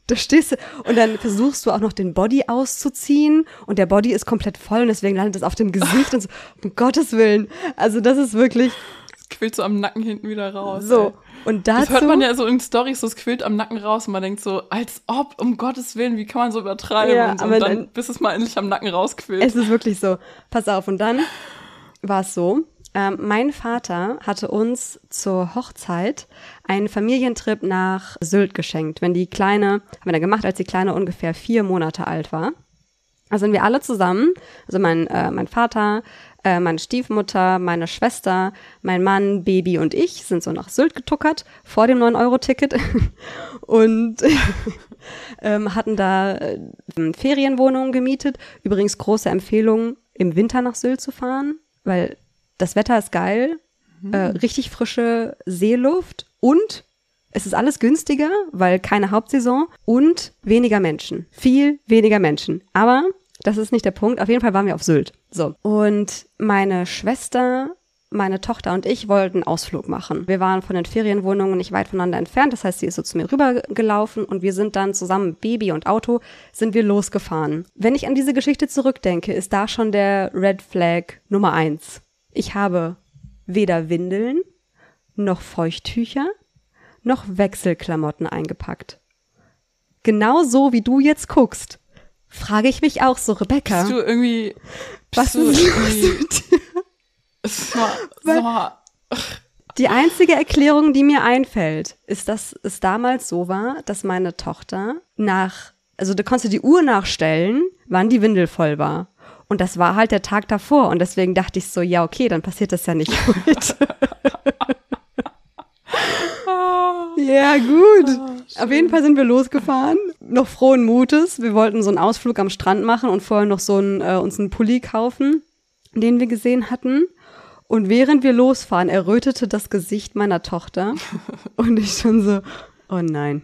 da stehst du und dann versuchst du auch noch den Body auszuziehen und der Body ist komplett voll und deswegen landet es auf dem Gesicht und so, um Gottes Willen. Also das ist wirklich. Es quillt so am Nacken hinten wieder raus. So. Ey. Und dazu, das hört man ja so in Stories, so es quillt am Nacken raus und man denkt so, als ob, um Gottes Willen, wie kann man so übertreiben? Ja, und, so, aber und dann, dann, bis es mal endlich am Nacken rausquillt. Es ist wirklich so. Pass auf. Und dann war es so, ähm, mein Vater hatte uns zur Hochzeit einen Familientrip nach Sylt geschenkt. Wenn die Kleine, haben wir da gemacht, als die Kleine ungefähr vier Monate alt war. Da sind wir alle zusammen, also mein, äh, mein Vater, äh, meine Stiefmutter, meine Schwester, mein Mann, Baby und ich sind so nach Sylt getuckert vor dem 9-Euro-Ticket und ähm, hatten da äh, Ferienwohnungen gemietet. Übrigens große Empfehlung, im Winter nach Sylt zu fahren, weil das Wetter ist geil, mhm. äh, richtig frische Seeluft und es ist alles günstiger, weil keine Hauptsaison und weniger Menschen. Viel weniger Menschen. Aber das ist nicht der Punkt. Auf jeden Fall waren wir auf Sylt. So. Und meine Schwester, meine Tochter und ich wollten Ausflug machen. Wir waren von den Ferienwohnungen nicht weit voneinander entfernt. Das heißt, sie ist so zu mir rübergelaufen und wir sind dann zusammen, Baby und Auto, sind wir losgefahren. Wenn ich an diese Geschichte zurückdenke, ist da schon der Red Flag Nummer eins. Ich habe weder Windeln, noch Feuchttücher, noch Wechselklamotten eingepackt. Genau so, wie du jetzt guckst, frage ich mich auch so, Rebecca. Bist du irgendwie, was du irgendwie, so, so. Die einzige Erklärung, die mir einfällt, ist, dass es damals so war, dass meine Tochter nach, also du konntest die Uhr nachstellen, wann die Windel voll war. Und das war halt der Tag davor. Und deswegen dachte ich so, ja, okay, dann passiert das ja nicht heute. ja, gut. Oh, Auf jeden Fall sind wir losgefahren. Noch frohen Mutes. Wir wollten so einen Ausflug am Strand machen und vorher noch so einen, äh, uns einen Pulli kaufen, den wir gesehen hatten. Und während wir losfahren, errötete das Gesicht meiner Tochter. Und ich schon so, oh nein,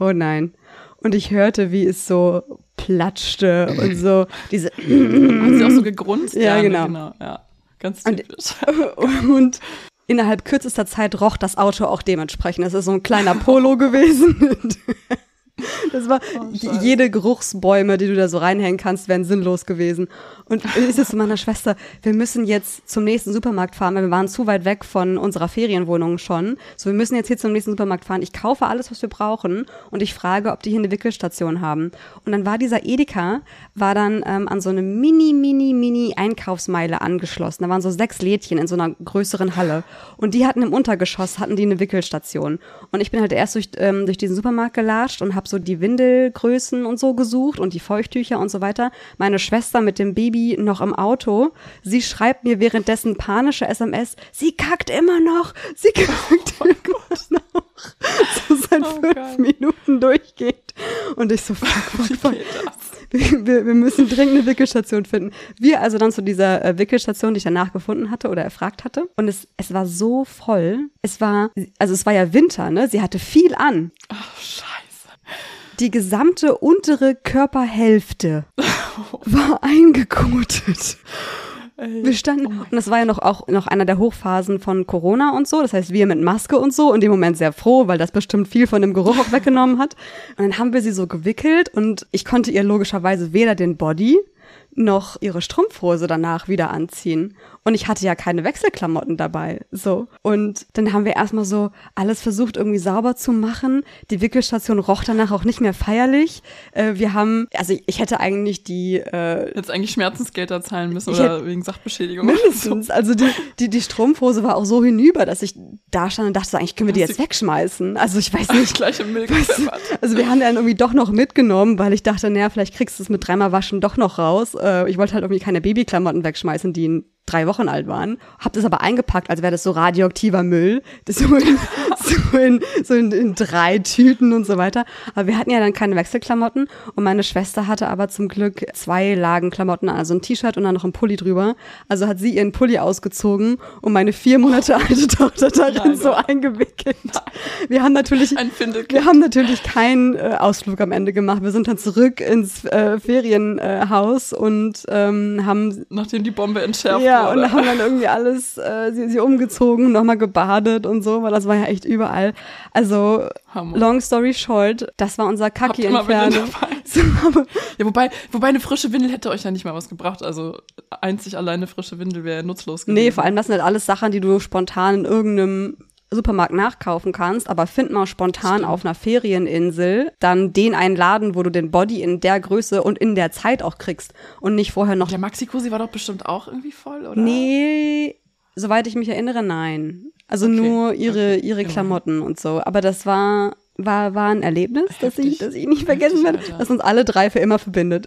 oh nein. Und ich hörte, wie es so platschte und so diese. Hat sie auch so gegrunzt? Ja, ja genau. genau. Ja, ganz typisch. Und, und innerhalb kürzester Zeit roch das Auto auch dementsprechend. Es ist so ein kleiner Polo gewesen. Das war oh, jede Geruchsbäume, die du da so reinhängen kannst, wären sinnlos gewesen. Und ich so zu meiner Schwester, wir müssen jetzt zum nächsten Supermarkt fahren, weil wir waren zu weit weg von unserer Ferienwohnung schon. So, wir müssen jetzt hier zum nächsten Supermarkt fahren. Ich kaufe alles, was wir brauchen und ich frage, ob die hier eine Wickelstation haben. Und dann war dieser Edeka, war dann ähm, an so eine mini, mini, mini Einkaufsmeile angeschlossen. Da waren so sechs Lädchen in so einer größeren Halle. Und die hatten im Untergeschoss, hatten die eine Wickelstation. Und ich bin halt erst durch, ähm, durch diesen Supermarkt gelatscht und habe so die Windelgrößen und so gesucht und die Feuchttücher und so weiter. Meine Schwester mit dem Baby noch im Auto. Sie schreibt mir währenddessen panische SMS. Sie kackt immer noch. Sie kackt oh immer noch. So seit oh fünf Gott. Minuten durchgeht. Und ich so, fuck, fuck, fuck. Wir, wir, müssen dringend eine Wickelstation finden. Wir also dann zu dieser äh, Wickelstation, die ich danach gefunden hatte oder erfragt hatte. Und es, es war so voll. Es war, also es war ja Winter, ne? Sie hatte viel an. Ach, scheiße die gesamte untere Körperhälfte war eingekotet. Wir standen, Oh und das war ja noch auch noch einer der Hochphasen von Corona und so. Das heißt, wir mit Maske und so, in dem Moment sehr froh, weil das bestimmt viel von dem Geruch auch weggenommen hat. Und dann haben wir sie so gewickelt und ich konnte ihr logischerweise weder den Body noch ihre Strumpfhose danach wieder anziehen. Und ich hatte ja keine Wechselklamotten dabei. So. Und dann haben wir erstmal so alles versucht, irgendwie sauber zu machen. Die Wickelstation roch danach auch nicht mehr feierlich. Äh, wir haben, also ich hätte eigentlich die äh, Jetzt eigentlich Schmerzensgelder zahlen müssen oder wegen Sachbeschädigung. Mindestens. Also die, die, die Strumpfhose war auch so hinüber, dass ich da stand und dachte, so, eigentlich können wir die jetzt wegschmeißen. Also ich weiß nicht. Gleich im Milch also wir haben dann irgendwie doch noch mitgenommen, weil ich dachte, naja, vielleicht kriegst du es mit dreimal Waschen doch noch raus. Äh, ich wollte halt irgendwie keine Babyklamotten wegschmeißen, die in drei Wochen alt waren. Hab das aber eingepackt, als wäre das so radioaktiver Müll. Das so in, so, in, in, drei Tüten und so weiter. Aber wir hatten ja dann keine Wechselklamotten und meine Schwester hatte aber zum Glück zwei Lagen Klamotten also ein T-Shirt und dann noch ein Pulli drüber. Also hat sie ihren Pulli ausgezogen und meine vier Monate alte Tochter darin so eingewickelt. Wir haben natürlich wir haben natürlich keinen äh, Ausflug am Ende gemacht. Wir sind dann zurück ins äh, Ferienhaus und ähm, haben Nachdem die Bombe entschärft ja wurde. und haben dann irgendwie alles äh, sie, sie umgezogen, nochmal gebadet und so, weil das war ja echt überall. Also Hammer. long story short, das war unser aber Ja, wobei, wobei eine frische Windel hätte euch ja nicht mal was gebracht. Also einzig alleine frische Windel wäre nutzlos gewesen. Nee, vor allem das sind halt alles Sachen, die du spontan in irgendeinem Supermarkt nachkaufen kannst, aber find mal spontan Stimmt. auf einer Ferieninsel dann den einen Laden, wo du den Body in der Größe und in der Zeit auch kriegst und nicht vorher noch Der Maxi-Cosi war doch bestimmt auch irgendwie voll, oder? Nee, soweit ich mich erinnere, nein. Also Okay, nur ihre, okay, ihre. Klamotten und so. Aber das war, war, war ein Erlebnis, das ich, Heftig. das ich nicht vergessen werde, das uns alle drei für immer verbindet.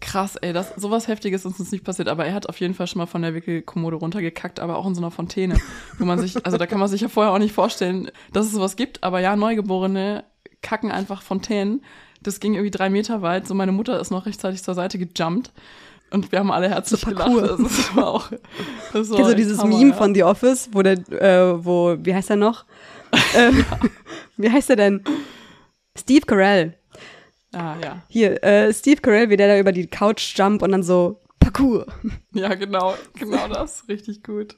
Krass, ey, das, sowas Heftiges ist uns nicht passiert, aber er hat auf jeden Fall schon mal von der Wickelkommode runtergekackt, aber auch in so einer Fontäne, wo man sich, also da kann man sich ja vorher auch nicht vorstellen, dass es sowas gibt, aber ja, Neugeborene kacken einfach Fontänen. Das ging irgendwie drei Meter weit, so meine Mutter ist noch rechtzeitig zur Seite gejumpt und wir haben alle herzlich So gelacht. Parkour. Also, das war auch, das war so echt dieses Hammer, Meme ja. von The Office, wo der, äh, wo, wie heißt er noch? äh, wie heißt er denn? Steve Carell. Ah, ja. Hier, äh, Steve Carell, wie der da über die Couch jump und dann so Parkour. Ja, genau, genau das. Richtig gut.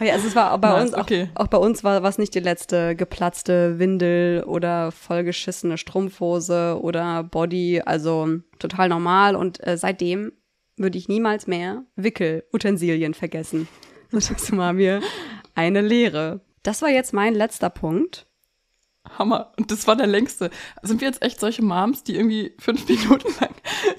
Ja, also es war auch bei Nice, uns, auch, okay. auch bei uns war was nicht die letzte geplatzte Windel oder vollgeschissene Strumpfhose oder Body, also total normal und äh, seitdem würde ich niemals mehr Wickelutensilien vergessen. Das war mir eine Lehre. Das war jetzt mein letzter Punkt. Hammer. Und das war der längste. Sind wir jetzt echt solche Moms, die irgendwie fünf Minuten lang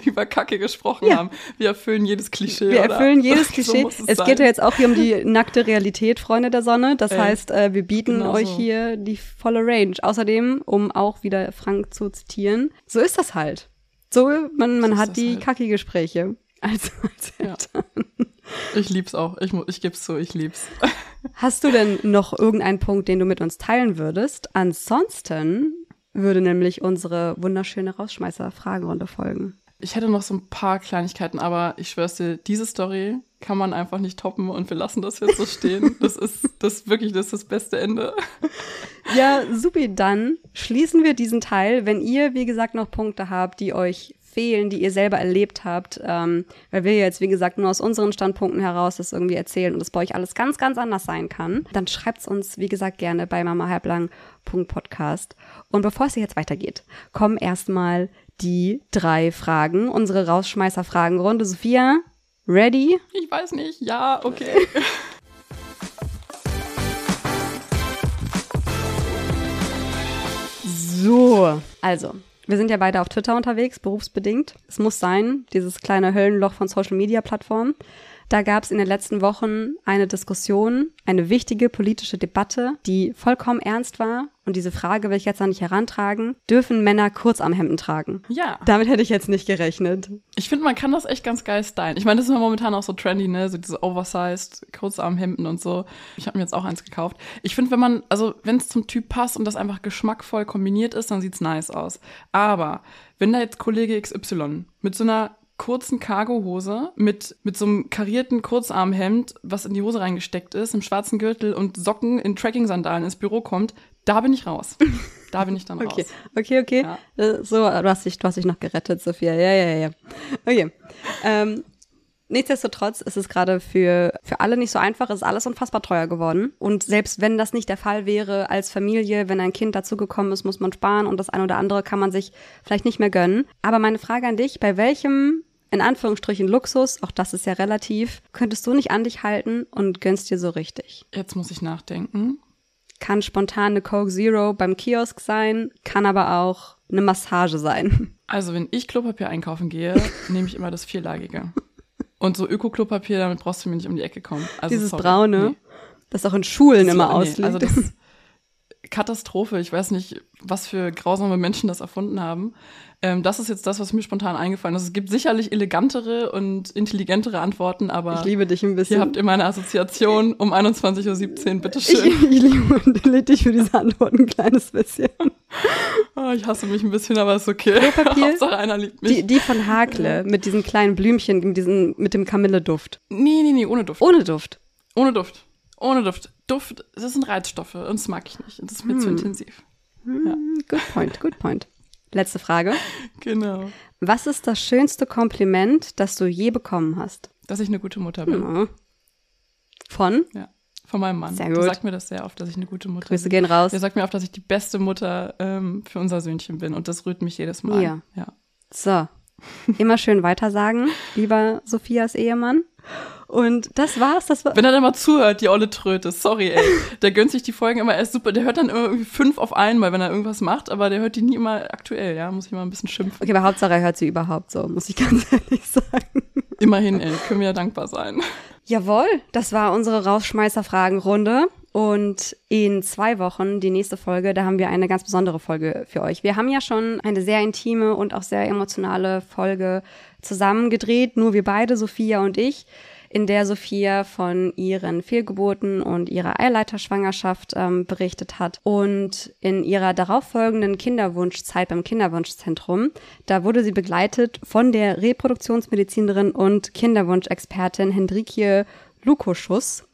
über Kacke gesprochen Ja. haben? Wir erfüllen jedes Klischee. Wir oder? erfüllen jedes So Klischee. muss es sein. geht ja jetzt auch hier um die nackte Realität, Freunde der Sonne. Das Ey, heißt, äh, wir bieten genau euch so. hier die volle Range. Außerdem, um auch wieder Frank zu zitieren, so ist das halt. So, man, man So hat die halt. Kacki-Gespräche. Als Ja. Eltern. Ich lieb's auch. Ich, ich geb's zu, ich lieb's. Hast du denn noch irgendeinen Punkt, den du mit uns teilen würdest? Ansonsten würde nämlich unsere wunderschöne Rausschmeißer-Fragenrunde folgen. Ich hätte noch so ein paar Kleinigkeiten, aber ich schwör's dir, diese Story kann man einfach nicht toppen und wir lassen das jetzt so stehen. Das ist das wirklich das, ist das beste Ende. Ja, supi, dann schließen wir diesen Teil. Wenn ihr, wie gesagt, noch Punkte habt, die euch fehlen, die ihr selber erlebt habt, ähm, weil wir jetzt, wie gesagt, nur aus unseren Standpunkten heraus das irgendwie erzählen und das bei euch alles ganz, ganz anders sein kann, dann schreibt's uns, wie gesagt, gerne bei mamahalblang.podcast. Und bevor es hier jetzt weitergeht, kommen erstmal die drei Fragen, unsere Rausschmeißer-Fragenrunde. Sophia, ready? Ich weiß nicht. Ja, okay. So, also, wir sind ja beide auf Twitter unterwegs, berufsbedingt. Es muss sein, dieses kleine Höllenloch von Social-Media-Plattformen. Da gab es in den letzten Wochen eine Diskussion, eine wichtige politische Debatte, die vollkommen ernst war. Und diese Frage will ich jetzt noch nicht herantragen. Dürfen Männer Kurzarmhemden tragen? Ja. Damit hätte ich jetzt nicht gerechnet. Ich finde, man kann das echt ganz geil stylen. Ich meine, das ist ja momentan auch so trendy, ne? So diese oversized Kurzarmhemden und so. Ich habe mir jetzt auch eins gekauft. Ich finde, wenn man, also wenn es zum Typ passt und das einfach geschmackvoll kombiniert ist, dann sieht's nice aus. Aber wenn da jetzt Kollege XY mit so einer kurzen Cargohose mit, mit so einem karierten Kurzarmhemd, was in die Hose reingesteckt ist, im schwarzen Gürtel und Socken in Tracking-Sandalen ins Büro kommt, da bin ich raus. Da bin ich dann Okay, raus. okay, okay. Ja. Äh, So, du hast, dich, du hast dich noch gerettet, Sophia. Ja, ja, ja. Okay. Ähm, Nichtsdestotrotz ist es gerade für, für alle nicht so einfach, ist alles unfassbar teuer geworden. Und selbst wenn das nicht der Fall wäre als Familie, wenn ein Kind dazugekommen ist, muss man sparen und das eine oder andere kann man sich vielleicht nicht mehr gönnen. Aber meine Frage an dich, bei welchem in Anführungsstrichen Luxus, auch das ist ja relativ, könntest du nicht an dich halten und gönnst dir so richtig? Jetzt muss ich nachdenken. Kann spontan eine Coke Zero beim Kiosk sein, kann aber auch eine Massage sein. Also wenn ich Klopapier einkaufen gehe, nehme ich immer das vierlagige. Und so Öko-Klopapier, damit brauchst du mir nicht um die Ecke kommen. Also, Dieses sorry. braune, Nee. das auch in Schulen So, immer nee, ausliegt. Also das ist Katastrophe. Ich weiß nicht, was für grausame Menschen das erfunden haben. Ähm, das ist jetzt das, was mir spontan eingefallen ist. Es gibt sicherlich elegantere und intelligentere Antworten, aber ich liebe dich ein bisschen. hier habt ihr meine Assoziation um 21.17 Uhr, ich, bitteschön. ich liebe und liebe dich für diese Antwort ein kleines bisschen. Oh, ich hasse mich ein bisschen, aber ist okay. Klopapier? Hauptsache einer liebt mich. Die, die von Hakle mit diesen kleinen Blümchen, mit, diesen, mit dem Kamilleduft. nee, nee, nee, ohne Duft. Ohne Duft. Ohne Duft. Ohne Duft. Duft, das sind Reizstoffe und das mag ich nicht. Und das ist mir zu Hm. intensiv. Hm, Good point, good point. Letzte Frage. Genau. Was ist das schönste Kompliment, das du je bekommen hast? Dass ich eine gute Mutter bin. Hm. Von? Ja. Von meinem Mann. Sehr Der gut. sagt mir das sehr oft, dass ich eine gute Mutter Grüße bin. gehen raus. Der sagt mir auch, dass ich die beste Mutter ähm, für unser Söhnchen bin. Und das rührt mich jedes Mal. Ja. ja. So. Immer schön weitersagen, lieber Sophias Ehemann. Und das war's. Das war. Wenn er dann mal zuhört, die olle Tröte, sorry, ey. Der gönnt sich die Folgen immer erst super. Der hört dann immer irgendwie fünf auf einmal, wenn er irgendwas macht, aber der hört die nie immer aktuell, ja. Muss ich mal ein bisschen schimpfen. Okay, aber Hauptsache er hört sie überhaupt so, muss ich ganz ehrlich sagen. Immerhin, ey, können wir ja dankbar sein. Jawohl, das war unsere Rausschmeißer-Fragenrunde. Und in zwei Wochen, die nächste Folge, da haben wir eine ganz besondere Folge für euch. Wir haben ja schon eine sehr intime und auch sehr emotionale Folge zusammen gedreht, nur wir beide, Sophia und ich, in der Sophia von ihren Fehlgeburten und ihrer Eileiterschwangerschaft ähm, berichtet hat. Und in ihrer darauffolgenden Kinderwunschzeit beim Kinderwunschzentrum, da wurde sie begleitet von der Reproduktionsmedizinerin und Kinderwunschexpertin Hendrikje Lukoschus.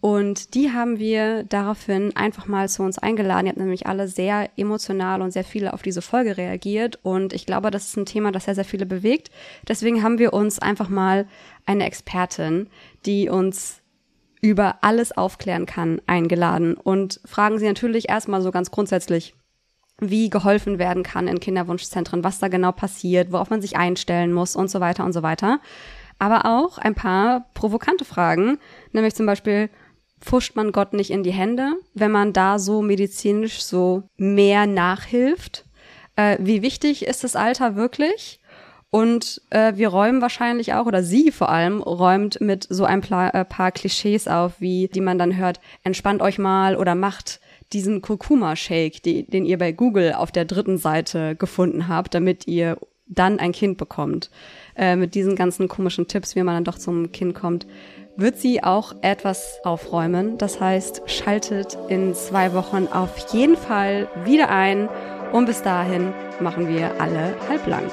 Und die haben wir daraufhin einfach mal zu uns eingeladen. Ihr habt nämlich alle sehr emotional und sehr viele auf diese Folge reagiert. Und ich glaube, das ist ein Thema, das sehr, sehr viele bewegt. Deswegen haben wir uns einfach mal eine Expertin, die uns über alles aufklären kann, eingeladen und fragen sie natürlich erstmal so ganz grundsätzlich, wie geholfen werden kann in Kinderwunschzentren, was da genau passiert, worauf man sich einstellen muss und so weiter und so weiter. Aber auch ein paar provokante Fragen, nämlich zum Beispiel, pfuscht man Gott nicht in die Hände, wenn man da so medizinisch so mehr nachhilft? Äh, wie wichtig ist das Alter wirklich? Und äh, wir räumen wahrscheinlich auch, oder sie vor allem, räumt mit so ein äh, paar Klischees auf, wie die man dann hört, entspannt euch mal oder macht diesen Kurkuma-Shake, die, den ihr bei Google auf der dritten Seite gefunden habt, damit ihr dann ein Kind bekommt. Äh, mit diesen ganzen komischen Tipps, wie man dann doch zum Kind kommt, wird sie auch etwas aufräumen. Das heißt, schaltet in zwei Wochen auf jeden Fall wieder ein. Und bis dahin machen wir alle halblang.